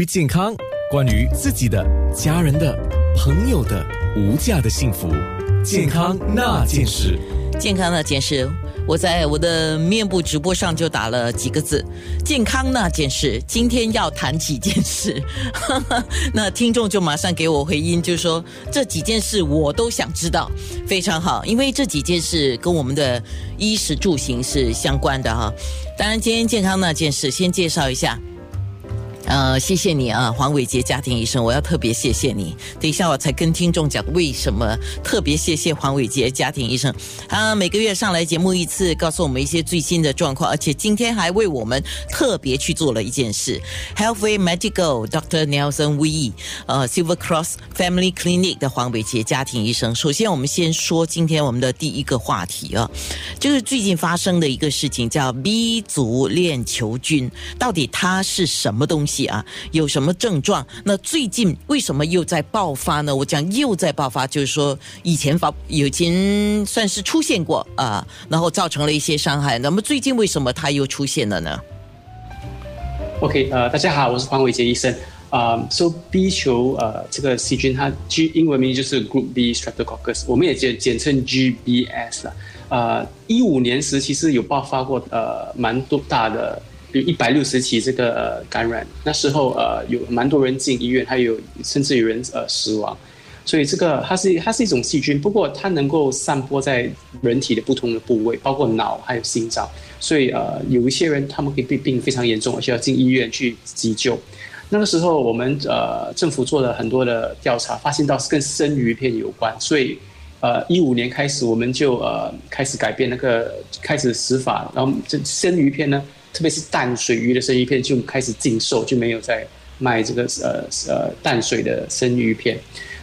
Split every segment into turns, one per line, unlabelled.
于健康，关于自己的、家人的、朋友的无价的幸福，健康那件事。
健康那件事，我在我的面部直播上就打了几个字：健康那件事。今天要谈几件事，那听众就马上给我回音，就说这几件事我都想知道，非常好，因为这几件事跟我们的衣食住行是相关的哈。当然，今天健康那件事，先介绍一下。呃，谢谢你啊，黄伟杰家庭医生，我要特别谢谢你。等一下我才跟听众讲为什么特别谢谢黄伟杰家庭医生。他每个月上来节目一次，告诉我们一些最新的状况，而且今天还为我们特别去做了一件事。Healthway Medical Doctor Nelson Wee，呃，Silver Cross Family Clinic 的黄伟杰家庭医生。首先，我们先说今天我们的第一个话题啊，就是最近发生的一个事情，叫 B 族链球菌，到底它是什么东西？啊，有什么症状？那最近为什么又在爆发呢？我讲又在爆发，就是说以前发以前算是出现过啊，然后造成了一些伤害。那么最近为什么它又出现了呢
？OK，呃，大家好，我是黄伟杰医生。啊，So B 球呃这个细菌它 G 英文名就是 Group B Streptococcus，我们也简简称 GBS 啊。呃，一五年时其实有爆发过呃蛮多大的。有一百六十起这个感染，那时候呃有蛮多人进医院，还有甚至有人呃死亡，所以这个它是它是一种细菌，不过它能够散播在人体的不同的部位，包括脑还有心脏，所以呃有一些人他们可以被病非常严重，而且要进医院去急救。那个时候我们呃政府做了很多的调查，发现到是跟生鱼片有关，所以呃一五年开始我们就呃开始改变那个开始死法，然后这生鱼片呢。特别是淡水鱼的生鱼片就开始禁售，就没有再卖这个呃呃淡水的生鱼片。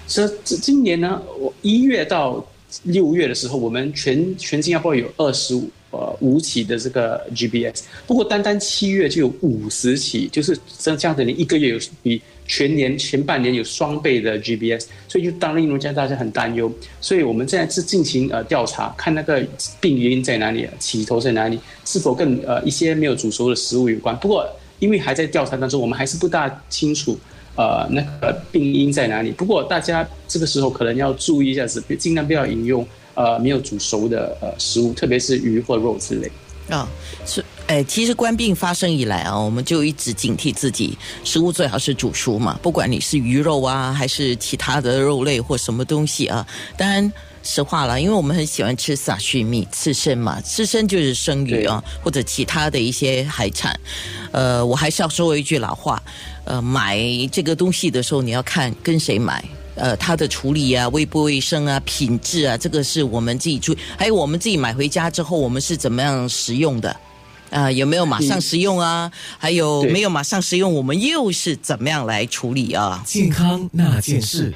所以今年呢，我一月到六月的时候，我们全全新加坡有二十五呃五起的这个 GBS，不过单单七月就有五十起，就是这这样的，你一个月有比。全年前半年有双倍的 GBS，所以就当令家大家很担忧，所以我们现在是进行呃调查，看那个病原因在哪里，起头在哪里，是否跟呃一些没有煮熟的食物有关。不过因为还在调查当中，我们还是不大清楚呃那个病因在哪里。不过大家这个时候可能要注意一下子，尽量不要饮用呃没有煮熟的呃食物，特别是鱼或肉之类。
啊，是。哎，其实官病发生以来啊，我们就一直警惕自己，食物最好是煮熟嘛。不管你是鱼肉啊，还是其他的肉类或什么东西啊。当然，实话了，因为我们很喜欢吃沙须米、刺身嘛，刺身就是生鱼啊，或者其他的一些海产。呃，我还是要说一句老话，呃，买这个东西的时候，你要看跟谁买，呃，它的处理啊、卫不卫生啊、品质啊，这个是我们自己注意。还有我们自己买回家之后，我们是怎么样食用的？啊，有没有马上食用啊？还有没有马上食用？我们又是怎么样来处理啊？
健康那件事。